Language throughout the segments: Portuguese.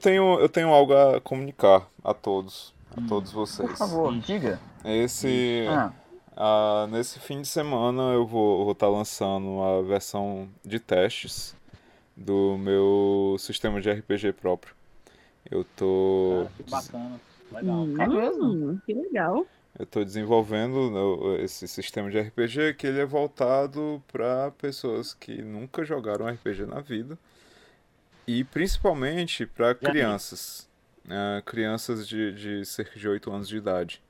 tenho, eu tenho algo a comunicar a todos, a todos vocês. Por favor, diga. Esse, Ah, ah, nesse fim de semana eu vou estar lançando a versão de testes do meu sistema de RPG próprio. Eu tô, Ah, que bacana. Legal. Hum, É mesmo? Que legal. eu tô desenvolvendo no- esse sistema de RPG que ele é voltado para pessoas que nunca jogaram RPG na vida e principalmente para crianças, ah, crianças de, de cerca de 8 anos de idade.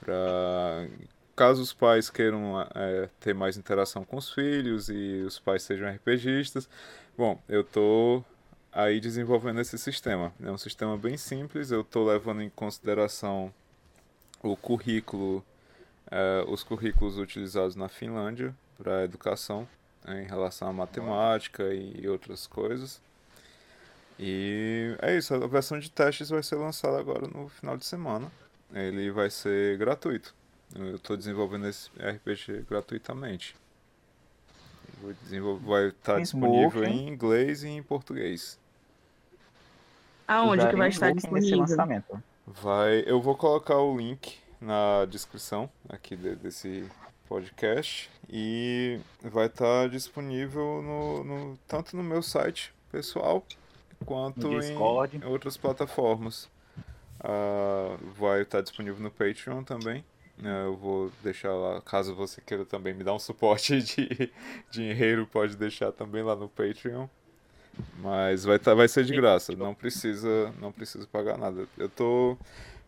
Pra, caso os pais queiram eh, ter mais interação com os filhos e os pais sejam RPGistas, bom, eu tô aí desenvolvendo esse sistema. É um sistema bem simples, eu tô levando em consideração o currículo, eh, os currículos utilizados na Finlândia para a educação né, em relação à matemática e outras coisas. E é isso, a versão de testes vai ser lançada agora no final de semana. Ele vai ser gratuito. Eu estou desenvolvendo esse RPG gratuitamente. Vai estar Smoke, disponível em inglês e em português. Aonde que vai estar disponível? lançamento. Vai, eu vou colocar o link na descrição aqui de- desse podcast e vai estar disponível no, no- tanto no meu site pessoal quanto em outras plataformas. Ah, vai estar disponível no Patreon também. né, eu vou deixar lá, caso você queira também me dar um suporte de dinheiro, pode deixar também lá no Patreon. Mas vai, tá, vai ser de graça, não precisa, não precisa pagar nada. Eu tô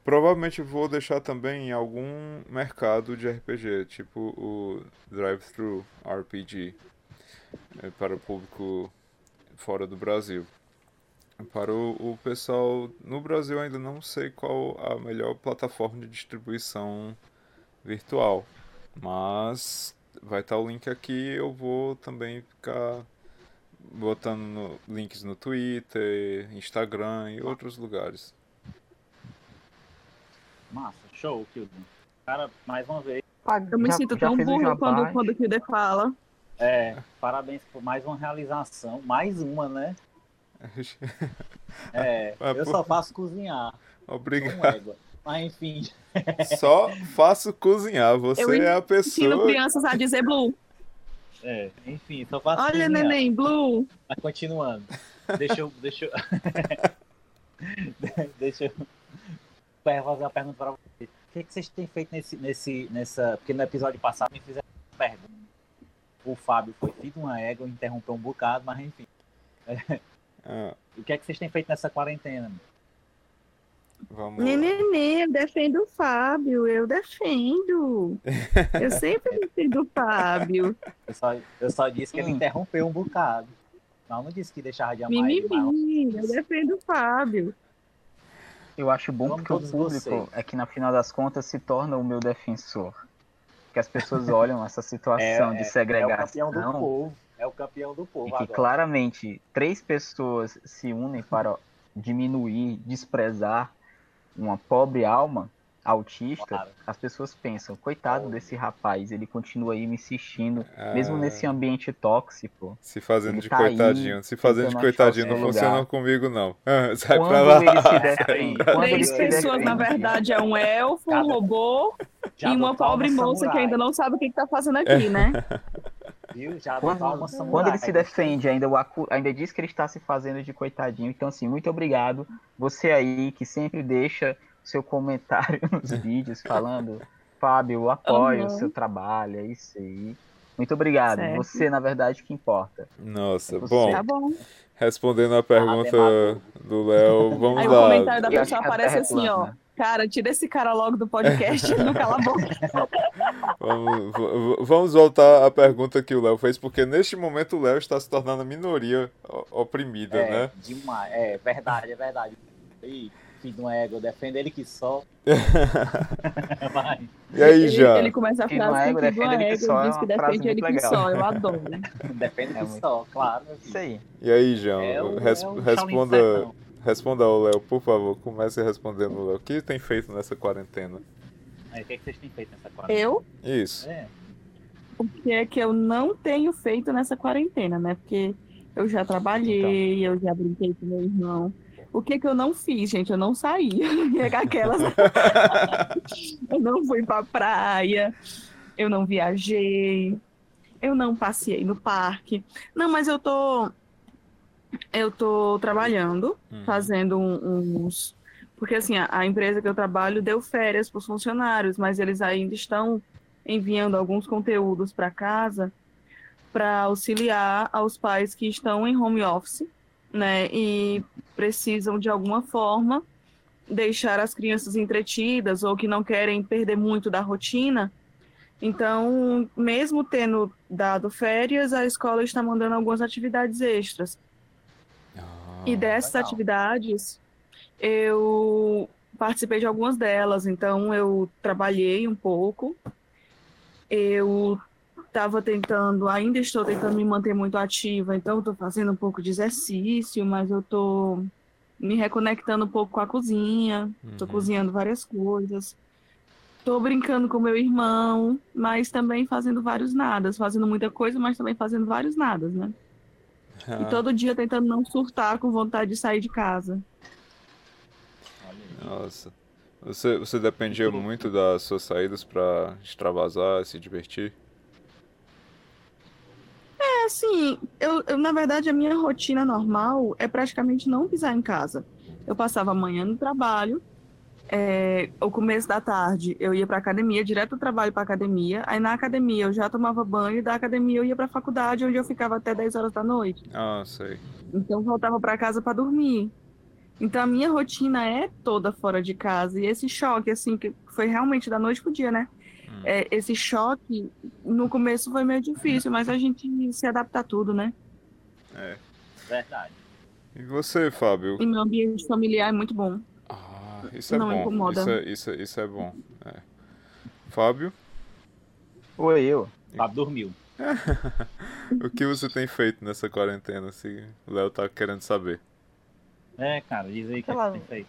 provavelmente vou deixar também em algum mercado de RPG, tipo o Drive-Thru RPG, é, para o público fora do Brasil. Para o, o pessoal no Brasil ainda não sei qual a melhor plataforma de distribuição virtual, mas vai estar o link aqui. Eu vou também ficar botando no- links no Twitter, Instagram e outros lugares. Massa, show, Kilden. Cara, mais uma vez, Ah, Eu me já- sinto tão burro quando, quando o Kilder fala. é, parabéns por mais uma realização. Mais uma, né? É, eu pô. só faço cozinhar. Obrigado. Mas enfim, Só faço cozinhar. Você Eu é a Ensino pessoa. crianças a dizer Blue. é, enfim, só faço Olha, cozinhar. neném, Blue. Mas continuando. Deixa eu. Deixa eu. deixa eu fazer uma pergunta para vocês. O que, que vocês têm feito nesse, nesse, nessa. Porque no episódio passado me fizeram uma pergunta. O Fábio foi filho de uma égua, interrompeu um bocado, mas enfim. Ah, O que é que vocês têm feito nessa quarentena? vamos. Neném, eu defendo o Fábio, eu defendo. Eu sempre defendo o Fábio. Eu só, eu só disse que ele Hum. interrompeu um bocado. Não, não disse que deixava de amar ele, mas Mimimi, eu defendo o Fábio. Eu acho bom Vamos porque o todos público vocês. é que no final das contas se torna o meu defensor. Que as pessoas olham essa situação de é o segregação campeão do povo. É o campeão do povo e que agora. claramente três pessoas se unem para diminuir, desprezar uma pobre alma autista, Claro. as pessoas pensam, coitado desse rapaz, ele continua aí me insistindo, Ah, mesmo nesse ambiente tóxico. Se fazendo de tá aí, coitadinho. Se fazendo de coitadinho não funciona comigo, não. Ah, sai pra Quando lá. ele se defende, quando Três pessoas, na verdade, é um elfo, um Cada- robô Já e uma pobre moça que samurai, ainda não sabe o que, que tá fazendo aqui, né? Viu? Já Quando, samurai. quando ele se defende, ainda, o acu- ainda diz que ele está se fazendo de coitadinho. Então, assim, muito obrigado. Você aí que sempre deixa seu comentário nos vídeos falando, Fábio, eu apoio o seu trabalho, é isso aí. Muito obrigado. Certo. você, na verdade, que importa. Nossa, Você- bom, Tá bom. respondendo a pergunta demagogo. do Léo, vamos Aí o lá. comentário da E acho pessoa aparece é assim, ó. Cara, tira esse cara logo do podcast, não cala a boca. Vamos, vamos voltar à pergunta que o Léo fez, porque neste momento o Léo está se tornando a minoria oprimida, É, né? demais. É verdade, é verdade. Ih, filho de uma égua, defende ele que só. E aí, Ele, já? ele começa a frase que filho de uma defende ele que égua só, diz é que defende ele que legal. só. Eu adoro. defende É que muito- só, claro. Isso aí. E aí, João? É o- Res- é o responda. Responda ao Léo, por favor. Comece respondendo, Léo. O que tem feito nessa quarentena? Aí, o que, é que vocês têm feito nessa quarentena? Eu, Isso. É, o que é que eu não tenho feito nessa quarentena, né? Porque Eu já trabalhei, eu já brinquei com meu irmão. O que que eu não fiz, gente? Eu não saí. Aquelas... eu não fui pra praia, eu não viajei, eu não passei no parque. Não, mas eu tô. Eu tô trabalhando, Uhum. fazendo um- uns. Porque assim, a, a empresa que eu trabalho deu férias para os funcionários, mas eles ainda estão enviando alguns conteúdos para casa para auxiliar aos pais que estão em home office, né? E precisam de alguma forma deixar as crianças entretidas ou que não querem perder muito da rotina. Então, mesmo tendo dado férias, a escola está mandando algumas atividades extras. Ah, E dessas legal. atividades, eu participei de algumas delas. Então, eu trabalhei um pouco. Eu estava tentando, ainda estou tentando me manter muito ativa. Então, estou fazendo um pouco de exercício, mas eu estou me reconectando um pouco com a cozinha. Estou Uhum. cozinhando várias coisas. Estou brincando com meu irmão, mas também fazendo vários nadas. Fazendo muita coisa, mas também fazendo vários nadas, né? E Ah, todo dia tentando não surtar com vontade de sair de casa. Nossa. Você, você dependia muito das suas saídas pra extravasar, se divertir? É assim, eu, eu, na verdade a minha rotina normal é praticamente não pisar em casa. Eu passava a manhã no trabalho, é, o começo da tarde eu ia para academia, direto do trabalho para academia. Aí na academia eu já tomava banho, e da academia eu ia para a faculdade, onde eu ficava até 10 horas da noite. Ah, sei. Então voltava para casa para dormir. Então a minha rotina é toda fora de casa. E esse choque, assim, que foi realmente da noite pro dia, né? Hum. É, esse choque, no começo foi meio difícil, mas a gente se adapta a tudo, né? É. Verdade. E você, Fábio? E meu ambiente familiar é muito bom. Ah, isso é Não bom. incomoda. Isso é, isso, é- isso é bom. É. Fábio, Oi, eu. Fábio dormiu. o que você tem feito nessa quarentena? Se o Léo tá querendo saber. É, cara, diz aí o que, é que tem feito.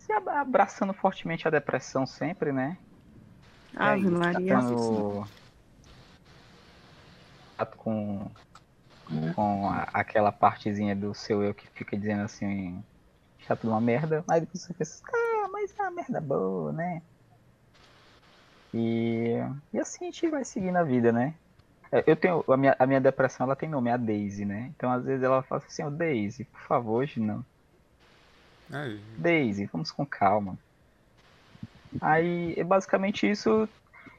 Se abra- abraçando fortemente a depressão sempre, né? Ave isso, Maria. Tentando... Com, com a- aquela partezinha do seu eu que fica dizendo assim, chato de uma merda. Aí depois você pensa, ah, mas é uma merda boa, né? E, e assim a gente vai seguindo a vida, né? É, Eu tenho, a minha, a minha depressão ela tem nome, é a Daisy, né? Então às vezes ela fala assim, ô Daisy, por favor, hoje não. Aí, Daisy, vamos com calma. Aí, é basicamente isso.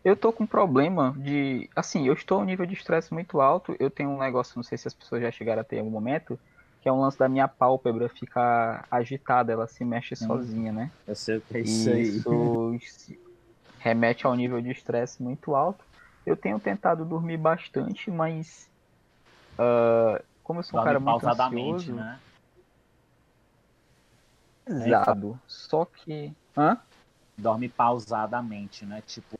Eu tô com um problema de. Assim, eu estou um nível de estresse muito alto. Eu tenho um negócio, não sei se as pessoas já chegaram a ter em algum momento, que é um lance da minha pálpebra ficar agitada, ela se mexe sozinha, né? Eu sei o que é isso aí. isso remete ao nível de estresse muito alto. Eu tenho tentado dormir bastante, mas. ah, como eu sou um Dorme cara muito pausadamente, ansioso, né? pesado. Só que. Hã? Dorme pausadamente, né? Tipo,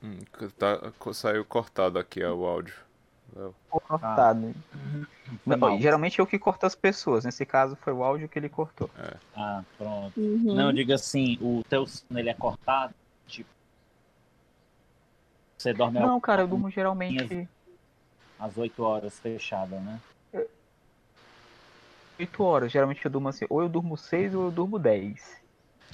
hum, tá, saiu cortado aqui ó, o áudio. Cortado. foi Não, geralmente eu que corto as pessoas. Nesse caso foi o áudio que ele cortou. Ah, pronto. Uhum. Não, diga assim, o teu sono ele é cortado, tipo. Você dorme Não, cara, eu durmo geralmente às 8 horas fechada, né? 8 horas. Geralmente eu durmo assim, ou eu durmo 6 ou eu durmo 10.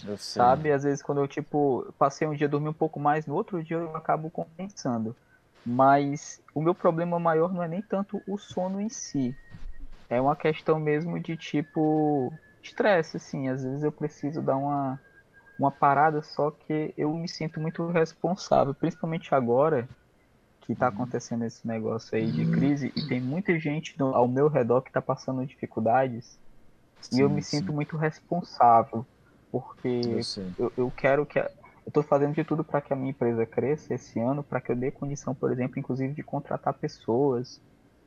Eu sei. Sabe? Às vezes quando eu, tipo, passei um dia dormi um pouco mais, no outro dia eu acabo compensando. Mas o meu problema maior não é nem tanto o sono em si. É uma questão mesmo de, tipo, estresse, assim. Às vezes eu preciso dar uma, uma parada, só que eu me sinto muito responsável, principalmente agora que tá acontecendo esse negócio aí de crise e tem muita gente no- ao meu redor que tá passando dificuldades e eu Sim, me sim. sinto muito responsável, porque Eu eu, eu quero que. Eu estou fazendo de tudo para que a minha empresa cresça esse ano, para que eu dê condição, por exemplo, inclusive de contratar pessoas,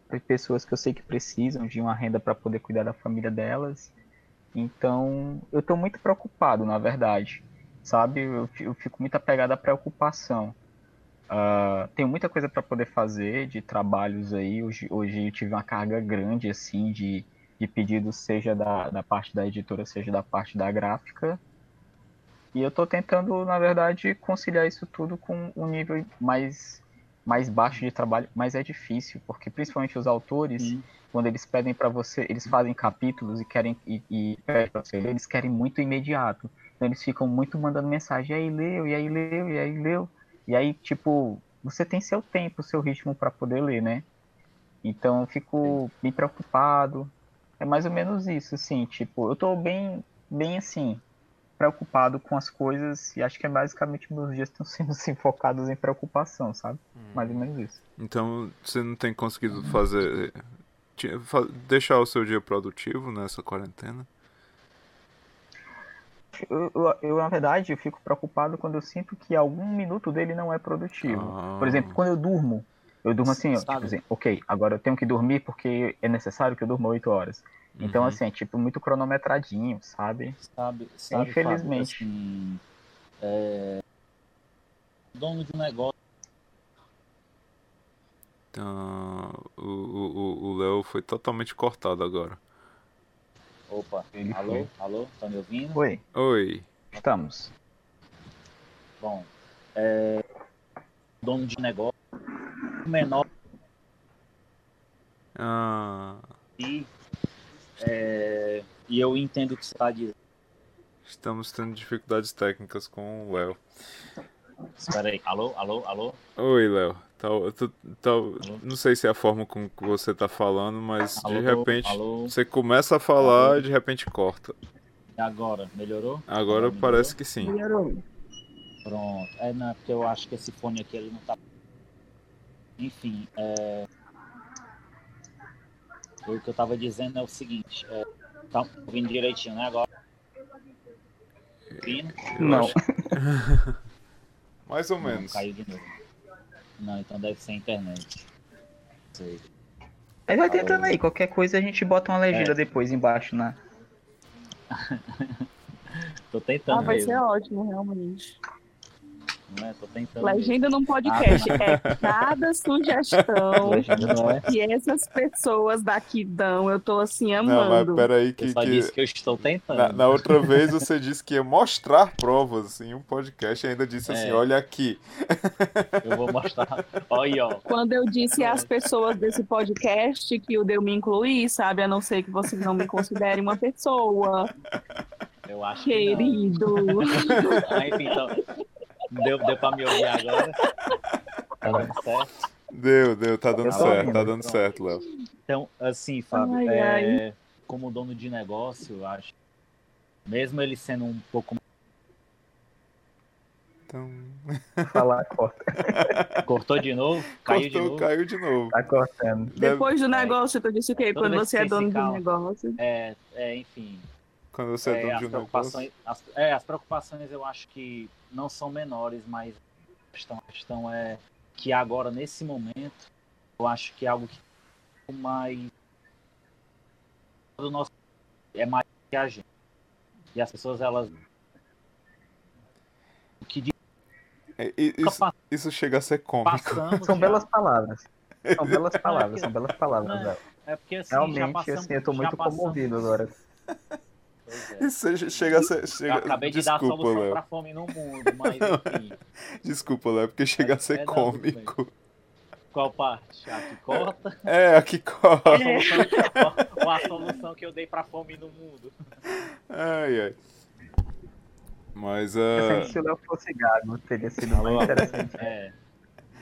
pe- pessoas que eu sei que precisam de uma renda para poder cuidar da família delas. Então, eu estou muito preocupado, na verdade, sabe? Eu, eu fico muito apegado à preocupação. Ah, tenho muita coisa para poder fazer de trabalhos aí. Hoje, hoje eu tive uma carga grande, assim, de, de pedidos, seja da, da parte da editora, seja da parte da gráfica. E eu tô tentando, na verdade, conciliar isso tudo com um nível mais mais baixo de trabalho, mas é difícil, porque principalmente os autores, Sim. quando eles pedem para você, eles fazem capítulos e querem e, e você ler, eles querem muito imediato. Então eles ficam muito mandando mensagem, e aí leu, e aí leu, e aí leu. E aí, tipo, você tem seu tempo, seu ritmo para poder ler, né? Então eu fico bem preocupado. É mais ou menos isso, assim, tipo, eu tô bem, bem assim, preocupado com as coisas e acho que é basicamente meus dias estão sendo assim, focados em preocupação, sabe? Mais ou menos isso. Então você não tem conseguido fazer. deixar o seu dia produtivo nessa quarentena? Eu, eu, eu, na verdade, eu fico preocupado quando eu sinto que algum minuto dele não é produtivo. Ah. Por exemplo, quando eu durmo, eu durmo assim, ó, tipo assim, ok, agora eu tenho que dormir porque é necessário que eu durma 8 horas. Então, Uhum. assim, é tipo muito cronometradinho, sabe? Sabe, sabe Infelizmente. Fábio, assim, é, dono de um negócio, Então, o- o o- o Léo foi totalmente cortado agora. opa, Ele alô, foi. alô, tá me ouvindo? Oi, Oi. estamos. Bom, é, dono de negócio, menor Ah, e, é, e eu entendo o que você está dizendo. estamos tendo dificuldades técnicas com o Léo. Espera aí, alô, alô, alô, Oi, Léo. Tá, tu- tá- não sei se é a forma com que você tá falando, mas alô, de repente alô, você começa a falar Alô? e de repente corta. e agora, melhorou? Agora Melhorou? parece que sim. Melhorou. Pronto. É, não, porque eu acho que esse fone aqui ele não tá. Enfim, é... o que eu tava dizendo é o seguinte: é... tá ouvindo direitinho, né? Agora. Ouvindo? Não. acho- Mais ou Não, menos. caiu de novo. Não, então deve ser a internet. Sei. Mas vai tentando aí, qualquer coisa a gente bota uma legenda É. depois embaixo na. Tô tentando Ah, vai mesmo, ser ótimo, realmente. Não é? Tô tentando. Legenda num podcast. É cada sugestão Legenda Não é? que essas pessoas daqui dão. Eu tô assim Não, mas amando. peraí Eu que, só que disse que eu estou tentando. na, na outra vez você disse que ia mostrar provas em um podcast e ainda disse assim, É. olha aqui. Eu vou mostrar. Olha ó. Quando eu disse às pessoas desse podcast que o deu me incluir, sabe? A não ser que vocês não me considerem uma pessoa, Eu acho que querido. Ah, enfim, então. Deu, deu pra me ouvir agora? Tá dando certo? Deu, deu, tá dando certo, ouvindo. tá dando Pronto. certo, Léo. Então, assim, Fábio, Ai, é, ai. como dono de negócio, eu acho, mesmo ele sendo um pouco Então, Falar, corta. cortou de novo, caiu de cortou, novo, caiu de novo. Tá cortando. Depois do negócio, tu disse o quê? Toda Quando você é dono de cala. negócio. é, é, enfim, Quando você é é, dono as de um preocupações, as, é, as preocupações eu acho que não são menores, mas a questão, a questão é que agora nesse momento, eu acho que é algo que é mais do nosso é mais que a gente e as pessoas elas o que de- É, Isso, isso chega a ser cômico. São já- belas palavras. São belas palavras, são belas palavras, Não. É porque assim, já Realmente, passamos, assim, eu tô muito passamos- comovido agora. Pois é. Isso chega a ser. Eu Chega... acabei de dar a Desculpa, solução Léo. pra fome no mundo, mas enfim. Desculpa, Léo, porque chega a ser É, não, bem. cômico. Qual parte? A que corta? É, A corre. solução, ou a solução que eu dei pra fome no mundo? Ai, ai. Mas, Assim, ah, se o Léo fosse gago, teria sido mais interessante. É,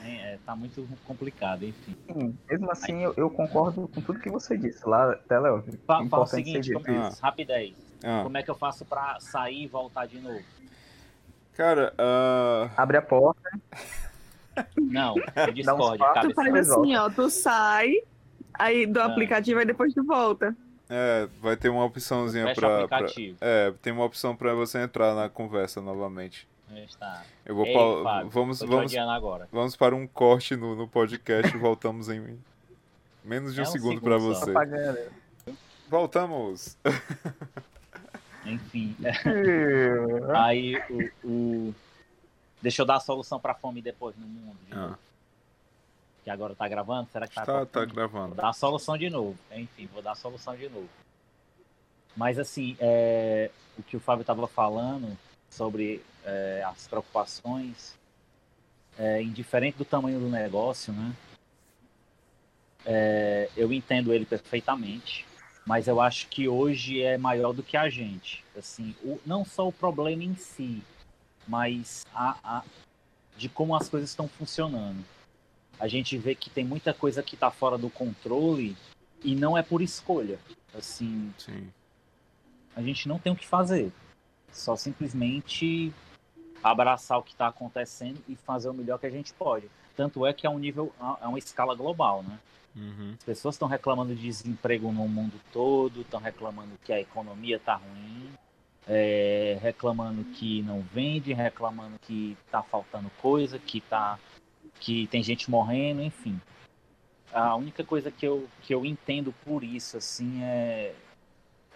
é, é, tá muito complicado, enfim. Sim, mesmo assim, eu, eu concordo com tudo que você disse lá, até Léo. Fa- Fala o Importante seguinte, Ah. rapidez. Ah, Como é que eu faço pra sair e voltar de novo? cara, ah, Abre a porta, Não, o Discord, passos, Tu faz. Resolve. assim, ó, tu sai aí do Ah. aplicativo e depois tu volta. é, vai ter uma opçãozinha o pra. É, tem uma opção pra você entrar na conversa novamente. Está. Eu vou Ei, pa- Fábio, vamos, vamos, vamos para um corte no, no podcast e voltamos em menos de um, É um segundo segundo pra só. você. Voltamos! Enfim. Aí o, o- Deixa eu dar a solução pra fome depois no mundo. de Ah. Que agora tá gravando? Será que tá? tá, tá cortando? Vou gravando. dar a solução de novo. Enfim, vou dar a solução de novo. Mas assim, é, o que o Fábio estava falando sobre é, as preocupações, é, indiferente do tamanho do negócio, né? É, eu entendo ele perfeitamente, mas eu acho que hoje é maior do que a gente. Assim, o, não só o problema em si, mas a, a, de como as coisas estão funcionando. A gente vê que tem muita coisa que está fora do controle e não é por escolha. Assim, Sim. a gente não tem o que fazer. Só simplesmente abraçar o que está acontecendo e fazer o melhor que a gente pode. Tanto é que é um nível, é uma escala global, né? Uhum. As pessoas estão reclamando de desemprego no mundo todo, estão reclamando que a economia está ruim, é, reclamando que não vende, reclamando que está faltando coisa, que, tá, que tem gente morrendo, enfim. A única coisa que eu, que eu entendo por isso, assim, é,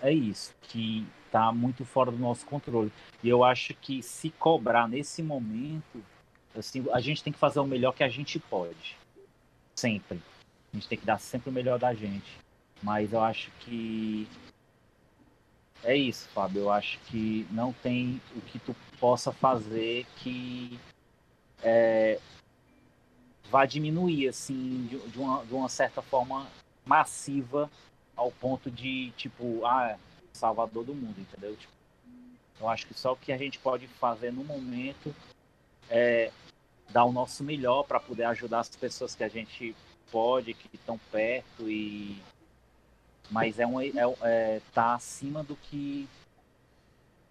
é isso, que está muito fora do nosso controle. E eu acho que se cobrar nesse momento, assim, a gente tem que fazer o melhor que a gente pode. Sempre. A gente tem que dar sempre o melhor da gente. Mas eu acho que é isso, Fábio. Eu acho que não tem o que tu possa fazer que é, vá diminuir assim de, de, uma, de uma certa forma massiva ao ponto de tipo ah salvador do mundo, entendeu? Tipo, eu acho que só o que a gente pode fazer no momento é dar o nosso melhor para poder ajudar as pessoas que a gente pode, que estão perto e mas é um é, é, tá acima do que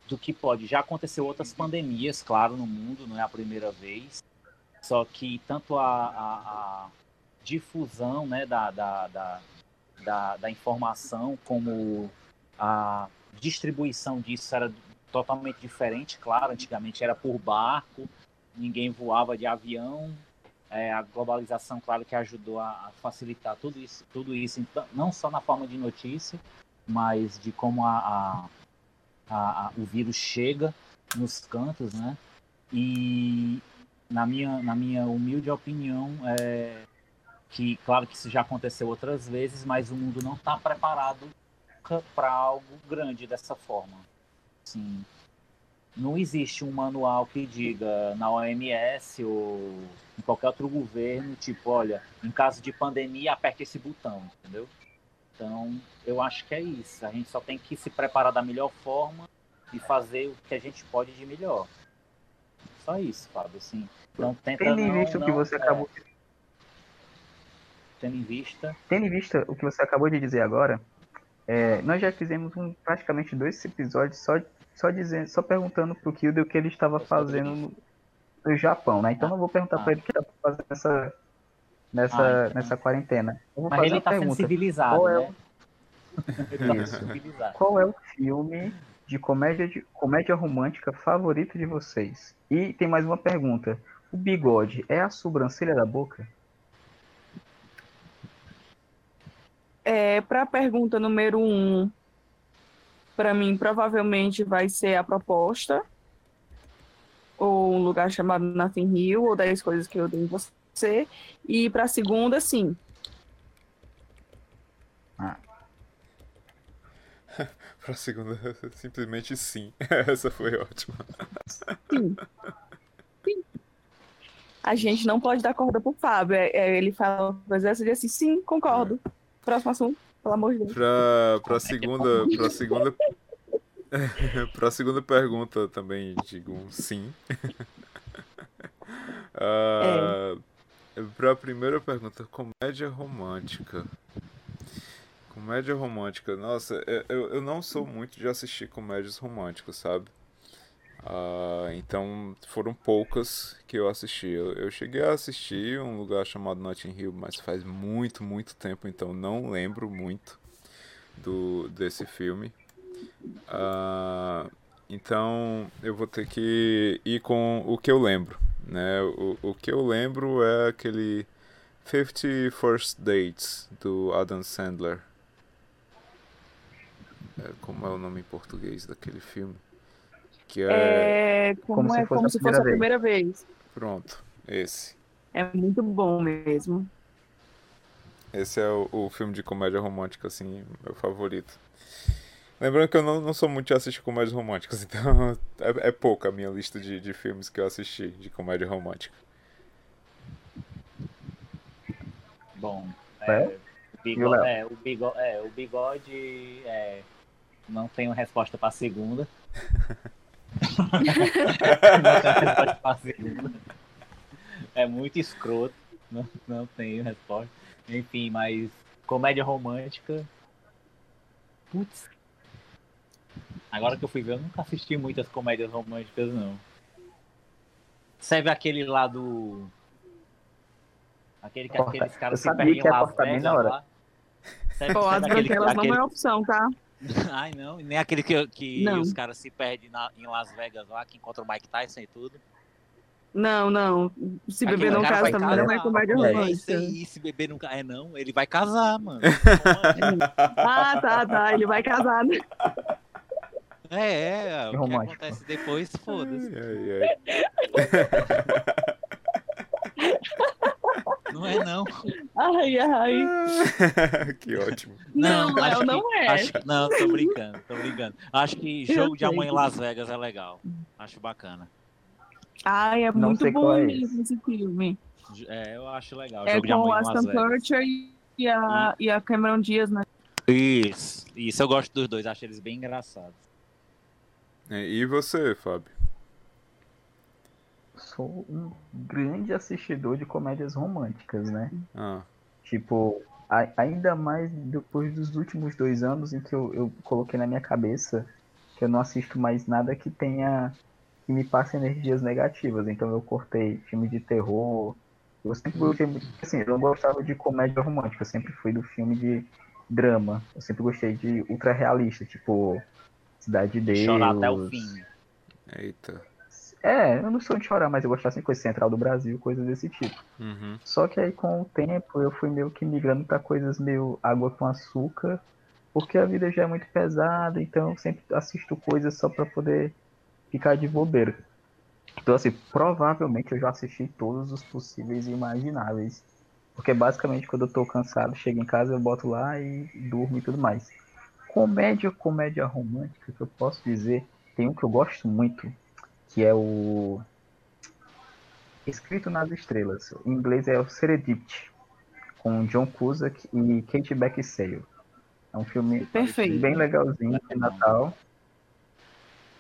do que pode. Já aconteceu outras pandemias, claro, no mundo, não é a primeira vez. Só que tanto a, a, a difusão né, da, da, da, da, da informação como a distribuição disso era totalmente diferente, claro. Antigamente era por barco, ninguém voava de avião, é, a globalização, claro, que ajudou a, facilitar tudo isso, tudo isso, então, não só na forma de notícia, mas de como a, a, a, o vírus chega nos cantos, né? E na minha, na minha humilde opinião, é que, claro que isso já aconteceu outras vezes, mas o mundo não está preparado para algo grande dessa forma. Sim, não existe um manual que diga na OMS ou em qualquer outro governo, tipo, olha, em caso de pandemia, aperte esse botão, entendeu? Então, eu acho que é isso. A gente só tem que se preparar da melhor forma e fazer o que a gente pode de melhor. Só isso, Fábio, assim. Não tenta Tendo em não, vista o que não- você é, acabou Tendo em vista. Tendo em vista o que você acabou de dizer agora, é, nós já fizemos um, praticamente dois episódios só, só, dizendo, só perguntando pro Kildo o que ele estava fazendo no, no Japão, né? Então não vou perguntar Ah. para ele o que ele está fazendo nessa, nessa, Ah, então. nessa quarentena. Eu vou Mas fazer ele uma tá sendo civilizado, Qual é né? Ele tá Isso. civilizado. Qual é o filme de comédia, de comédia romântica favorito de vocês? E tem mais uma pergunta. O bigode é a sobrancelha da boca? É, para a pergunta número um, para mim provavelmente vai ser a proposta, ou um lugar chamado Nothing Hill, ou 10 coisas que eu dei em você. E para a segunda, sim. Pra segunda, simplesmente sim. Essa foi ótima. Sim. Sim. A gente não pode dar corda pro Fábio. É, é, ele fala uma coisa dessa e diz assim, sim, concordo. Próximo assunto, pelo amor de Deus. Pra, pra segunda. Pra segunda. pra segunda pergunta também digo um sim. Ah, Pra primeira pergunta, comédia romântica. Comédia romântica, nossa, eu- eu, eu não sou muito de assistir comédias românticas, sabe? Ah, então foram poucas que eu assisti. Eu, eu cheguei a assistir um lugar chamado Notting Hill, mas faz muito, muito tempo, então não lembro muito do desse filme. Ah, então eu vou ter que ir com o que eu lembro, né? O, o que eu lembro é aquele 50 First Dates do Adam Sandler. É, como é o nome em português daquele filme? Que é. É, como, Como se é fosse como a se fosse a primeira vez. Pronto, esse. É muito bom mesmo. Esse é o, o filme de comédia romântica, assim, meu favorito. Lembrando que eu não, não sou muito de assistir comédias românticas, então é, é pouca a minha lista de, de filmes que eu assisti de comédia romântica. Bom, É? é, o bigode, é, o bigode, é, o bigode é, não tenho resposta resposta pra segunda. É muito escroto. Não, não tenho resposta. Enfim, mas comédia romântica. Putz. Agora que eu fui ver, eu nunca assisti muitas comédias românticas, não. Serve aquele lá do. Aquele que Corta. aqueles Eu caras se sabia perdem que ia em Las cortar bem Vegas na hora. lá. Serve, Pô, as serve aquele, branquelas não aquele... é opção, tá? Ai, não. Nem aquele que, que Não. os caras se perdem na- em Las Vegas lá, que encontra o Mike Tyson e tudo. Não, não. Se Aquele beber não casa também não é É romântica. isso aí, se beber nunca. É não, ele vai casar, mano. Ah, tá, tá. Ele vai casar. né? É, é. O que Romântico. acontece depois, foda-se. Ai, ai. Não é não. Ai, ai. que ótimo. Não, acho Léo, que- não é. acho que- não, tô brincando, tô brincando. Acho que jogo de amor em Las Vegas é legal. Acho bacana. Ai, é Não muito bom é mesmo esse filme. É, eu acho legal. É jogo de com amor o em Las Aston. Kutcher e a, e a Cameron Diaz, né? Isso, isso eu gosto dos dois, acho eles bem engraçados. E você, Fábio? Sou um grande assistidor de comédias românticas, né? Ah, Tipo, a- ainda mais depois dos últimos dois anos em que eu, eu coloquei na minha cabeça que eu não assisto mais nada que tenha que me passe energias negativas. Então eu cortei filme de terror. Eu sempre gostei muito, assim, eu não gostava de comédia romântica, eu sempre fui do filme de drama. Eu sempre gostei de ultra realista, tipo Cidade de Deus. Chorar até o fim. eita. É, eu não sou de chorar, mas eu gostava assim, coisa central do Brasil, coisas desse tipo. Uhum. Só que aí com o tempo eu fui meio que migrando pra coisas meio água com açúcar, porque a vida já é muito pesada, então eu sempre assisto coisas só pra poder ficar de bobeira. Então assim, provavelmente eu já assisti todos os possíveis e imagináveis. Porque basicamente quando eu tô cansado, chego em casa, eu boto lá e durmo e tudo mais. Comédia, comédia romântica, que eu posso dizer, tem um que eu gosto muito, que é o Escrito nas Estrelas. Em inglês é o Serendipity, com John Cusack e Kate Beckinsale. É um filme Perfeito. bem legalzinho de Natal.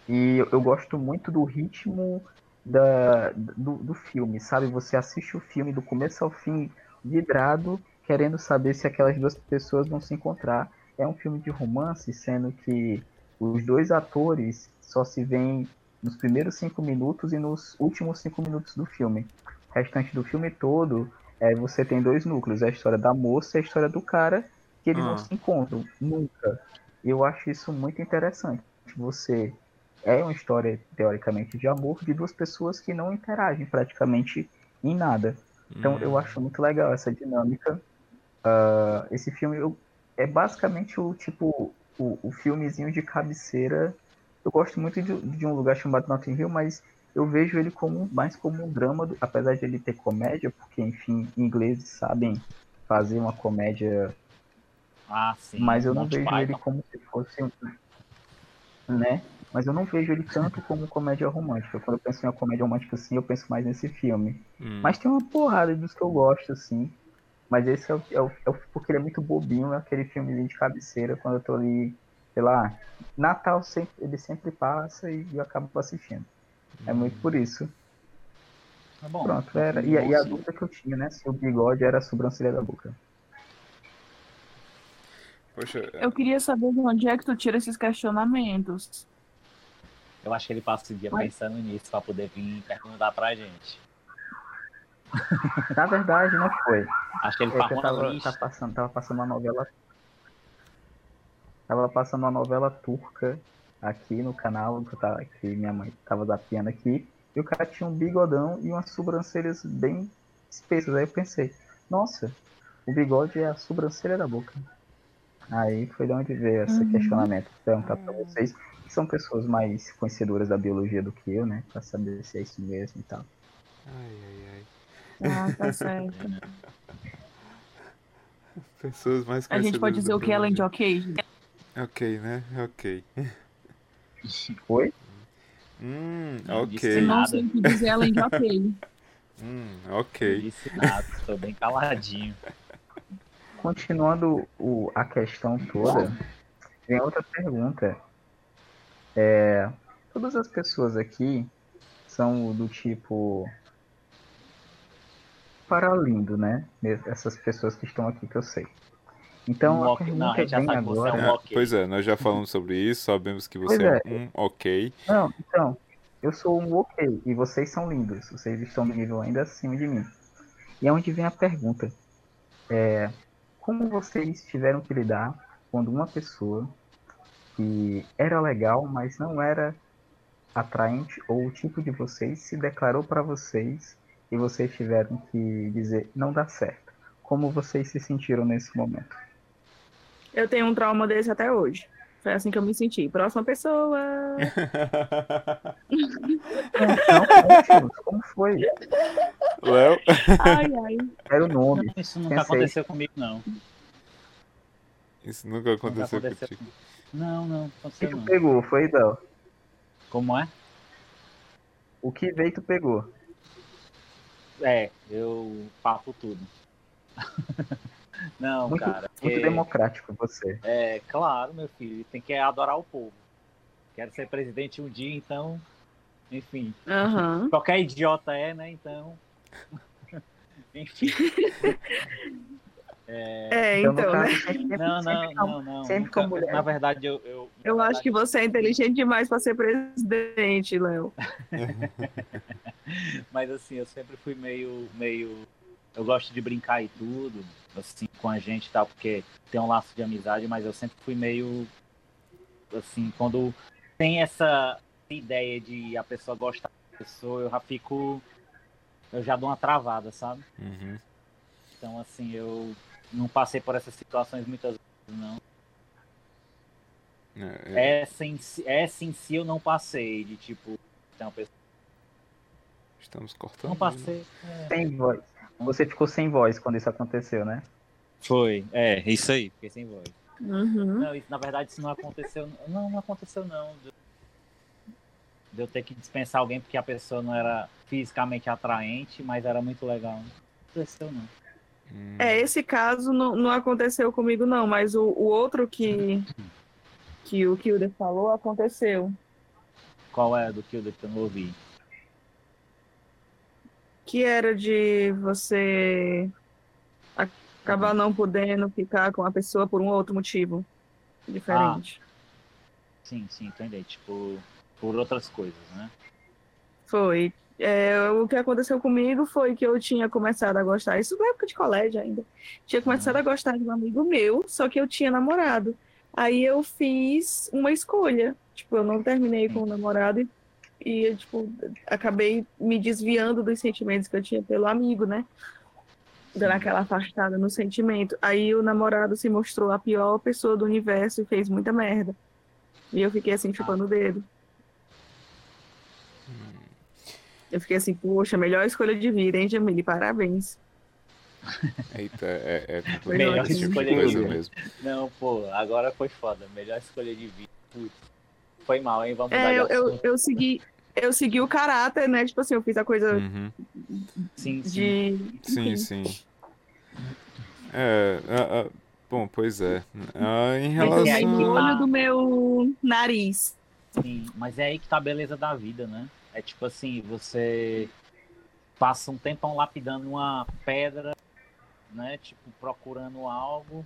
E eu, gosto muito do ritmo da, do, do filme, sabe? Você assiste o filme do começo ao fim vidrado, querendo saber se aquelas duas pessoas vão se encontrar. É um filme de romance, sendo que os dois atores só se veem nos primeiros cinco minutos e nos últimos cinco minutos do filme. O restante do filme todo, é, você tem dois núcleos, a história da moça e a história do cara, que eles Ah. não se encontram nunca. Eu acho isso muito interessante. Você é uma história, teoricamente, de amor de duas pessoas que não interagem praticamente em nada. Então eu acho muito legal essa dinâmica. Ah, esse filme eu- é basicamente o tipo o, o filmezinho de cabeceira. Eu gosto muito de, de um lugar chamado Notting Hill, mas eu vejo ele como mais como um drama, do- apesar de ele ter comédia, porque enfim, ingleses sabem fazer uma comédia, Ah, sim. mas eu não Monty vejo Python. ele como se fosse um, né? Mas eu não vejo ele tanto como comédia romântica. Quando eu penso em uma comédia romântica assim, eu penso mais nesse filme. Hum. Mas tem uma porrada dos que eu gosto, assim. Mas esse é o, é o- é o- porque ele é muito bobinho, é aquele filmezinho de cabeceira, quando eu tô ali, sei lá, Natal sempre, ele sempre passa e eu acabo assistindo. É muito por isso. Tá bom. Pronto, era. E, a- e a dúvida que eu tinha, né? Se o bigode era a sobrancelha da boca. Poxa, Eu queria saber de onde é que tu tira esses questionamentos. Eu acho que ele passa o dia Mas- pensando nisso pra poder vir perguntar pra gente. Na verdade, não foi. Acho que ele É eu tava, tava passando, tava passando uma novela. Tava passando uma novela turca aqui no canal que, eu tava, que minha mãe tava zapeando aqui. E o cara tinha um bigodão e umas sobrancelhas bem espessas. Aí eu pensei, nossa, o bigode é a sobrancelha da boca. Aí foi de onde veio esse Uhum. questionamento. Perguntar pra vocês, que são pessoas mais conhecedoras da biologia do que eu, né? Pra saber se é isso mesmo e tal. ai, ai, ai. Ah, tá certo. Pessoas mais A gente pode conhecedoras dizer o que é além de ok? Ok, né? Ok. Oi? Hum, ok. Eu não sei o que dizer além de ok. Hum, Não ok. disse nada, tô bem caladinho. continuando o, a questão toda, tem outra pergunta. É, todas as pessoas aqui são do tipo para lindo, né? Essas pessoas que estão aqui que eu sei. Então, Um a não, a gente já vem sabe que você é agora. um ok. Pois é, nós já falamos sobre isso, sabemos que você é, é. um ok. Não, então, eu sou um ok e vocês são lindos. Vocês estão no nível ainda acima de mim. E é onde vem a pergunta. É, como vocês tiveram que lidar quando uma pessoa que era legal, mas não era atraente ou o tipo de vocês se declarou para vocês e vocês tiveram que dizer não dá certo. Como vocês se sentiram nesse momento? Eu tenho um trauma desse até hoje. Foi assim que eu me senti. Próxima pessoa. Como foi? Léo? Ai, ai. Era o nome. Isso nunca Pensei. aconteceu comigo, não. Isso nunca Nunca aconteceu aconteceu contigo. comigo. Não, não, O que aconteceu tu não. pegou? Foi, Del? Como é? O que veio tu pegou? É, eu papo tudo. não, Muito, cara. muito porque- democrático você. É, claro, meu filho, tem que adorar o povo. Quero ser presidente um dia, então. Enfim, Aham. qualquer idiota é, né? Então. Enfim. É, Então, no então, né? sempre, Não, não, sempre, não, não. sempre nunca- com mulher. Na verdade, eu. Eu, Eu acho verdade, que você é inteligente demais pra ser presidente, Léo. Mas assim, eu sempre fui meio. meio. Eu gosto de brincar e tudo, assim, com a gente e tal, porque tem um laço de amizade, mas eu sempre fui meio. Assim, quando tem essa ideia de a pessoa gostar da pessoa, eu já fico. Eu já dou uma travada, sabe? Uhum. Então, assim, eu não passei por essas situações muitas vezes, não. É, é, Essa em, si- essa em si eu não passei, de tipo, tem uma pessoa. estamos cortando. Não passei. é. Sem voz. Você ficou sem voz quando isso aconteceu, né? Foi, é, isso aí, fiquei sem voz. Uhum. Não, isso, na verdade, isso não aconteceu. Não, não aconteceu, não. De, eu ter que dispensar alguém porque a pessoa não era fisicamente atraente, mas era muito legal. Não aconteceu, não. Hum, É, esse caso não, não aconteceu comigo, não, mas o, o outro que, que o Kilder falou aconteceu. Qual é do eu que eu não ouvi? Que era de você acabar não podendo ficar com a pessoa por um outro motivo diferente. Sim, sim, entendi. Tipo, por outras coisas, né? Foi. É, o que aconteceu comigo foi que eu tinha começado a gostar, isso na época de colégio ainda. Tinha começado a gostar de um amigo meu, só que eu tinha namorado. Aí eu fiz uma escolha. Tipo, eu não terminei com o namorado e, e tipo, acabei me desviando dos sentimentos que eu tinha pelo amigo, né? Dando aquela afastada no sentimento. Aí o namorado se mostrou a pior pessoa do universo e fez muita merda. E eu fiquei assim, chupando o dedo. Eu fiquei assim, poxa, melhor escolha de vida, hein, Jamile? Parabéns. Eita, é, é Melhor tipo de escolha coisa de- mesmo. Não, pô, agora foi foda. Melhor escolha de vida. Putz, foi mal, hein? Vamos É, eu, eu, eu segui. Eu segui o caráter, né? Tipo assim, eu fiz a coisa Uhum. Sim, sim. de. Sim, sim. É, ah, ah, bom, pois é. Ah, em Mas Eu é aí que relação. tá. olho do meu nariz. Sim, mas é aí que tá a beleza da vida, né? É tipo assim, você passa um tempão lapidando uma pedra, né? Tipo, procurando algo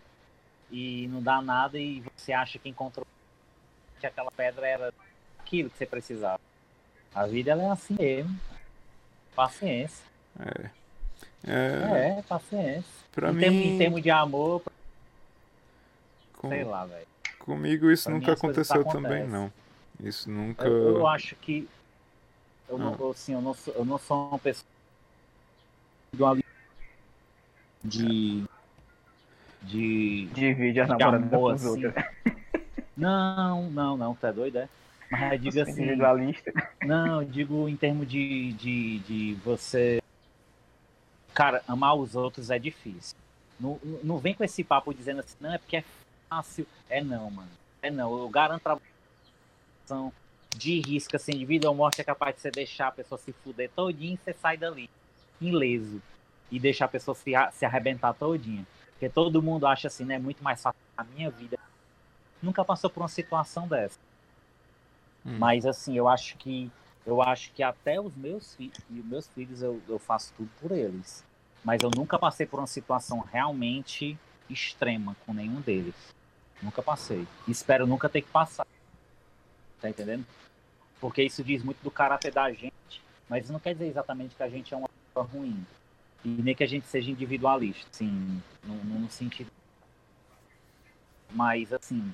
e não dá nada e você acha que encontrou que aquela pedra era aquilo que você precisava. A vida ela é assim mesmo. Paciência. É, é, É, paciência. pra em, termos, em mim, termos de amor, com- sei lá, velho. comigo isso Pra mim nunca aconteceu também, não. Isso nunca. Eu, eu acho que eu não, Ah. assim, eu não sou, eu não sou uma pessoa de uma de de Divide a de namorada com amor assim. Não, não, não, tu é doido, é? Mas Você é assim, individualista. não, eu digo em termos de, de, de você. Cara, amar os outros é difícil. Não, não vem com esse papo dizendo assim, não, é porque é fácil. É não, mano. É não. Eu garanto pra você de risco, assim, de vida ou morte é capaz de você deixar a pessoa se fuder todinha e você sai dali, ileso. E deixar a pessoa se, se arrebentar todinha. Porque todo mundo acha assim, né? Muito mais fácil a minha vida. Nunca passou por uma situação dessa. Hum. Mas assim, eu acho que eu acho que até os meus filhos, e os meus filhos eu, eu faço tudo por eles. Mas eu nunca passei por uma situação realmente extrema com nenhum deles. Nunca passei. Espero nunca ter que passar. Tá entendendo? Porque isso diz muito do caráter da gente, mas isso não quer dizer exatamente que a gente é uma pessoa ruim. E nem que a gente seja individualista, sim, no, no sentido. Mas, assim,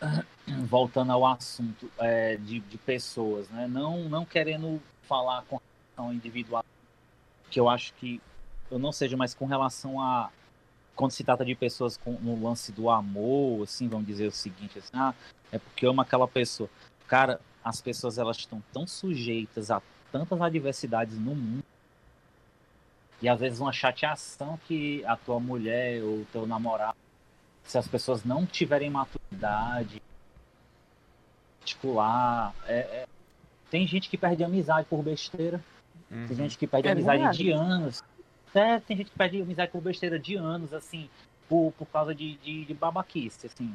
voltando ao assunto é, de, de, pessoas, né? Não, não querendo falar com relação individual, que eu acho que eu não seja, mas com relação a quando se trata de pessoas com, no lance do amor, assim, vamos dizer o seguinte, assim, ah, é porque eu amo aquela pessoa. Cara, as pessoas elas estão tão sujeitas a tantas adversidades no mundo e às vezes uma chateação que a tua mulher ou teu namorado se as pessoas não tiverem maturidade particular. É, é... Tem gente que perde amizade por besteira. Uhum. Tem gente que perde é amizade verdade. de anos. É, tem gente que perde amizade por besteira de anos, assim, por, por causa de, de, de babaquice, assim.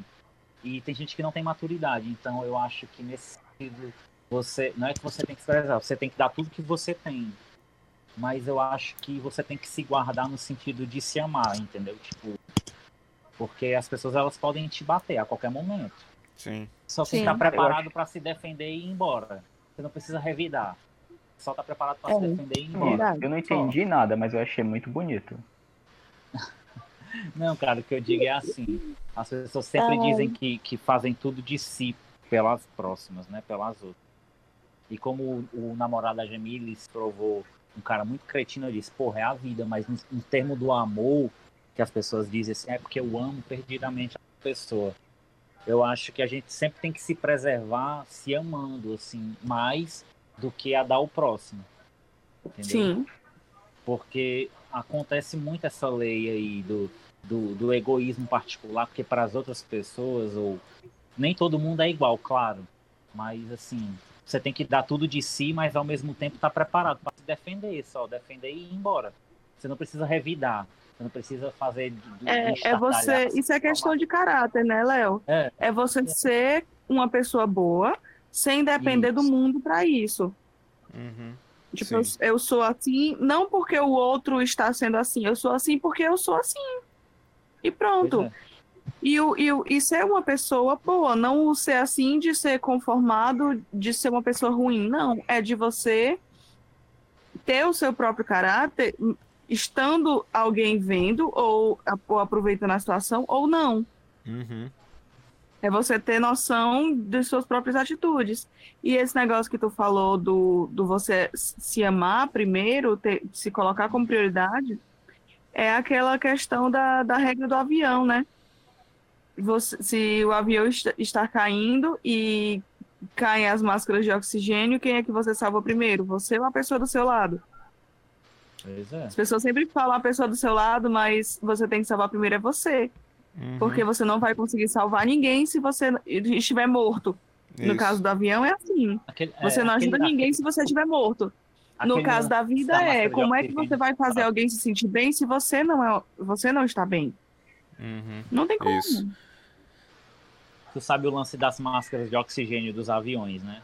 E tem gente que não tem maturidade. Então eu acho que nesse sentido, você. Não é que você tem que se prezar, você tem que dar tudo que você tem. Mas eu acho que você tem que se guardar no sentido de se amar, entendeu? Tipo, porque as pessoas elas podem te bater a qualquer momento. Sim. Só que está preparado para se defender e ir embora. Você não precisa revidar. Só está preparado para é, se defender e ir embora. Eu não entendi Só. nada, mas eu achei muito bonito. não, cara, o que eu digo é assim. As pessoas sempre é. dizem que, que fazem tudo de si pelas próximas, né? Pelas outras. E como o, o namorado da Gemile se provou um cara muito cretino, eu disse, porra, é a vida, mas no, no termo do amor, que as pessoas dizem assim, é porque eu amo perdidamente a pessoa. Eu acho que a gente sempre tem que se preservar se amando, assim, mais do que a dar o próximo. Entendeu? Sim. Porque acontece muito essa lei aí do, do, do egoísmo particular, porque para as outras pessoas, ou nem todo mundo é igual, claro. Mas assim, você tem que dar tudo de si, mas ao mesmo tempo estar tá preparado para se defender, só defender e ir embora. Você não precisa revidar. Você não precisa fazer. é, é você. Isso é questão de caráter, né, Léo? É. é você é. ser uma pessoa boa sem depender isso. do mundo para isso. Uhum. Tipo, eu, eu, sou assim, não porque o outro está sendo assim, eu sou assim porque eu sou assim. E pronto. É. E, o, e, o, e ser uma pessoa boa, não o ser assim de ser conformado, de ser uma pessoa ruim. Não, é de você ter o seu próprio caráter, estando alguém vendo ou, ou aproveitando a situação ou não. Uhum. É você ter noção de suas próprias atitudes. E esse negócio que tu falou do, do você se amar primeiro, ter, se colocar como prioridade, é aquela questão da, da regra do avião, né? Você, se o avião está, está caindo e caem as máscaras de oxigênio, quem é que você salva primeiro? Você ou a pessoa do seu lado? É. As pessoas sempre falam a pessoa do seu lado, mas você tem que salvar primeiro é você. Uhum. Porque você não vai conseguir salvar ninguém se você estiver morto. Isso. No caso do avião é assim. Aquele, você é, não ajuda aquele, ninguém aquele, se você estiver morto. No caso da vida é como é que você vai fazer alguém se sentir bem se você não é, você não está bem? Uhum. Não tem como. Isso. Tu sabe o lance das máscaras de oxigênio dos aviões, né?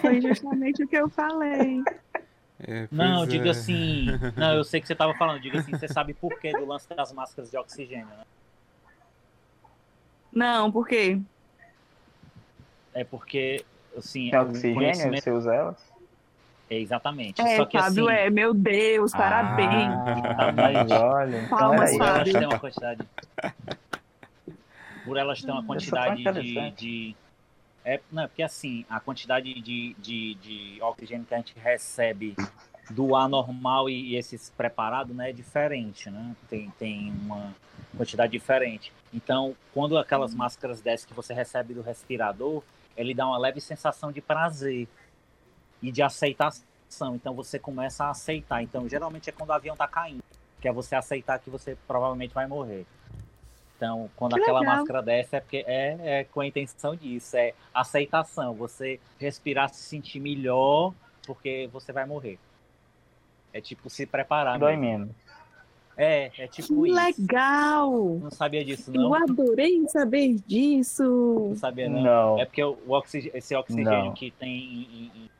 Foi justamente o que eu falei. É, não, é. diga assim. Não, eu sei que você estava falando. Diga assim, você sabe por que do lance das máscaras de oxigênio, né? Não, por quê? É porque, assim. É oxigênio, conhecimento... você usa elas? É, exatamente. É, Só que, Fábio, assim... é, meu Deus, parabéns. Ah, olha, Palmas, por elas Fábio. têm uma quantidade. Por elas têm uma quantidade de, de é, não, é porque assim, a quantidade de, de, de oxigênio que a gente recebe do ar normal e, e esses preparados né, é diferente, né? Tem, tem uma quantidade diferente. Então, quando aquelas máscaras dessas que você recebe do respirador, ele dá uma leve sensação de prazer e de aceitação. Então você começa a aceitar. Então, geralmente é quando o avião está caindo, que é você aceitar que você provavelmente vai morrer. Então, quando que aquela legal. máscara desce, é porque é, é com a intenção disso, é aceitação, você respirar, se sentir melhor, porque você vai morrer. É tipo se preparar. Dói menos. É, é tipo Que isso. legal! Não sabia disso, Eu não? adorei saber disso. Não sabia, não. Não. É porque o oxig- esse oxigênio Não. que tem em, em-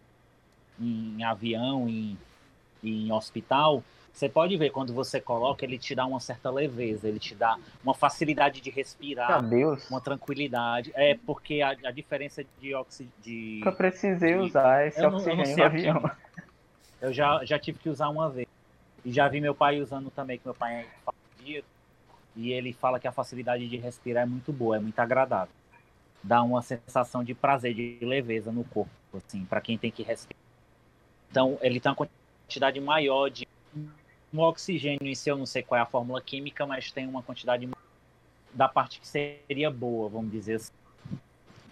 em- em avião, em, em hospital, você pode ver quando você coloca, ele te dá uma certa leveza, ele te dá uma facilidade de respirar, uma tranquilidade. É porque a, a diferença de oxigênio. De... Nunca precisei usar esse Eu não- eu não oxigênio avião. Eu já, já tive que usar uma vez. E já vi meu pai usando também, que meu pai é cardíaco, e ele fala que a facilidade de respirar é muito boa, é muito agradável. Dá uma sensação de prazer, de leveza no corpo, assim, para quem tem que respirar. Então, ele tem uma quantidade maior de. No oxigênio em si, eu não sei qual é a fórmula química, mas tem uma quantidade da parte que seria boa, vamos dizer assim.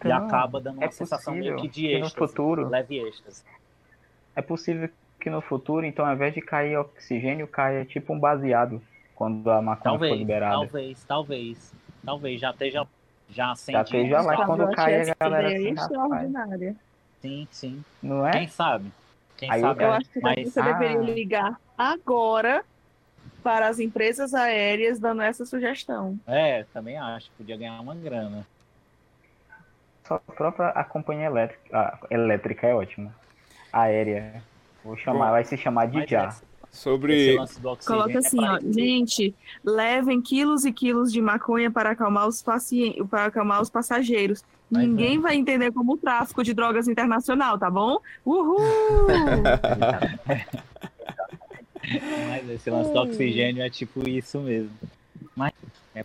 E Então, acaba dando uma é sensação meio que de que no êxtase, futuro- leve êxtase. É possível que no futuro, então, ao invés de cair oxigênio, caia tipo um baseado quando a maconha for Talvez, liberada. talvez, talvez, talvez já esteja já Já sente esteja lá quando cai a galera assim, extraordinária. Sim, sim. Não é? Quem sabe? Quem Aí sabe? eu Eu né? acho que Mas você Ah. deveria ligar agora para as empresas aéreas dando essa sugestão. é, também acho que podia ganhar uma grana. Só a própria a companhia elétrica, a elétrica é ótima. Aérea. Vou chamar, Bom, vai se chamar de já. Sobre. Coloca é assim, pra ó, gente, levem quilos e quilos de maconha para acalmar os pacientes, para acalmar os passageiros. Mas é. Ninguém vai entender como tráfico de drogas internacional, tá bom? Uhul! Mas esse lance do oxigênio é tipo isso mesmo. Mas é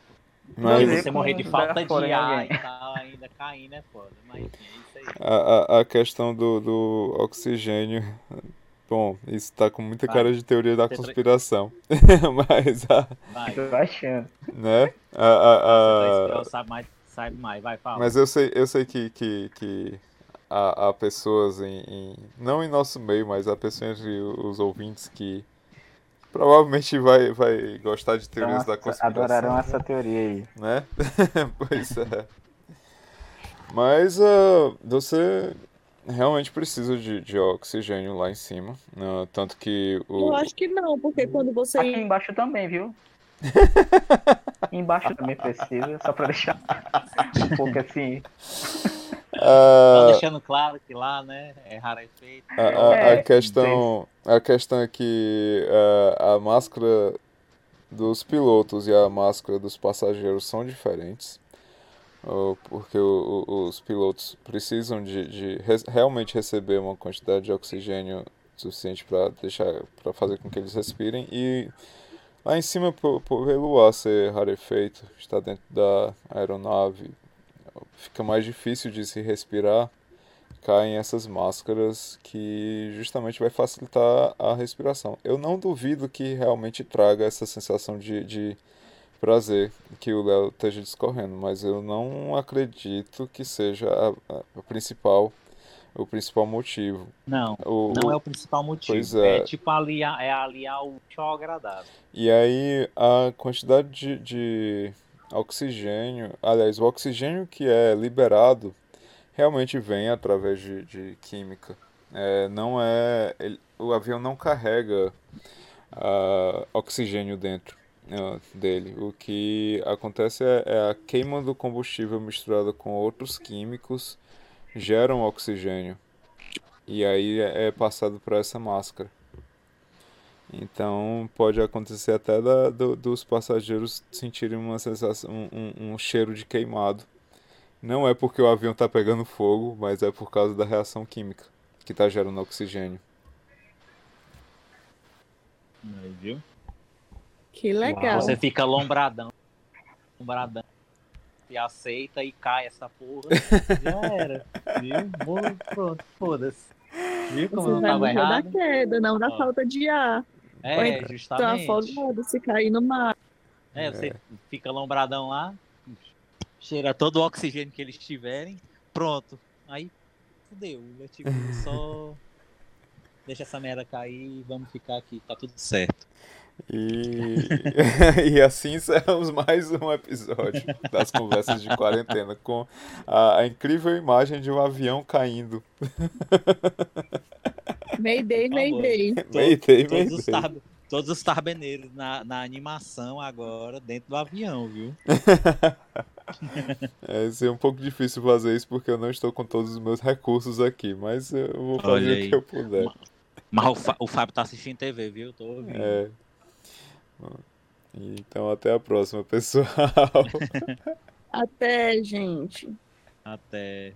Mas você morrer de falta de ar e tal, ainda caindo é foda. Mas é isso aí. a, a, a questão do, do oxigênio. Bom, isso tá com muita Vai. cara de teoria da Você tra- conspiração. Mas a. Vai. Tô achando. Né? A, a, a- sabe mais, sabe mais. Vai, fala. Mas eu sei, eu sei que, que, que há, há pessoas em, em- Não em nosso meio, mas há pessoas entre os ouvintes que provavelmente vai, vai gostar de teorias Então, da conspiração. adorarão essa teoria aí. né? pois é. Mas ah, você realmente precisa de, de oxigênio lá em cima. né? tanto que o. Eu acho que não, porque quando você Aqui embaixo também, viu? embaixo também precisa, só pra deixar um pouco assim. Só deixando claro que lá, né, é rarefeito. A, a- a É, questão, a questão é que ah, a máscara dos pilotos e a máscara dos passageiros são diferentes, porque o- o- os pilotos precisam de, de re- realmente receber uma quantidade de oxigênio suficiente para deixar, para fazer com que eles respirem e lá em cima pelo ar ser rarefeito, está dentro da aeronave, fica mais difícil de se respirar caem essas máscaras que justamente vai facilitar a respiração. Eu não duvido que realmente traga essa sensação de, de prazer que o Léo esteja discorrendo, mas eu não acredito que seja a, a- principal o principal motivo. Não, O, não é o principal motivo. Pois é. é. tipo aliar, é aliar o ao agradável. E aí a quantidade de, de oxigênio, aliás, o oxigênio que é liberado realmente vem através de, de química. É, não é, ele- o avião não carrega ah, oxigênio dentro ah, dele. O que acontece é, é a queima do combustível misturada com outros químicos geram oxigênio. E aí é é passado para essa máscara. Então pode acontecer até da- do- dos passageiros sentirem uma sensação, um, um- um cheiro de queimado. Não é porque o avião está pegando fogo, mas é por causa da reação química que está gerando oxigênio. Aí, Viu? Que legal. Você fica lombradão. Lombradão. E aceita e cai essa porra. Já era. Viu? Vou- Pronto, foda-se. Viu como Você não vai tava morrer da errado? queda, não da falta de ar. Ou É, então Tá justamente. afogado se cair no mar. É, você fica lombradão lá, cheira todo o oxigênio que eles tiverem, pronto. Aí fudeu. É tipo, só deixa essa merda cair e vamos ficar aqui, tá tudo certo. E, e assim encerramos mais um episódio das conversas de quarentena com a, a incrível imagem de um avião caindo. Mayday, mayday. Mayday, Todos os, mayday. todos os tarbeneiros na, na animação agora dentro do avião, viu? é, é um pouco difícil fazer isso porque eu não estou com todos os meus recursos aqui, mas eu vou fazer o que eu puder. Mas o, Fá, o Fábio tá assistindo TV, viu? Tô ouvindo. É. Então até a próxima, pessoal. até, gente. Até.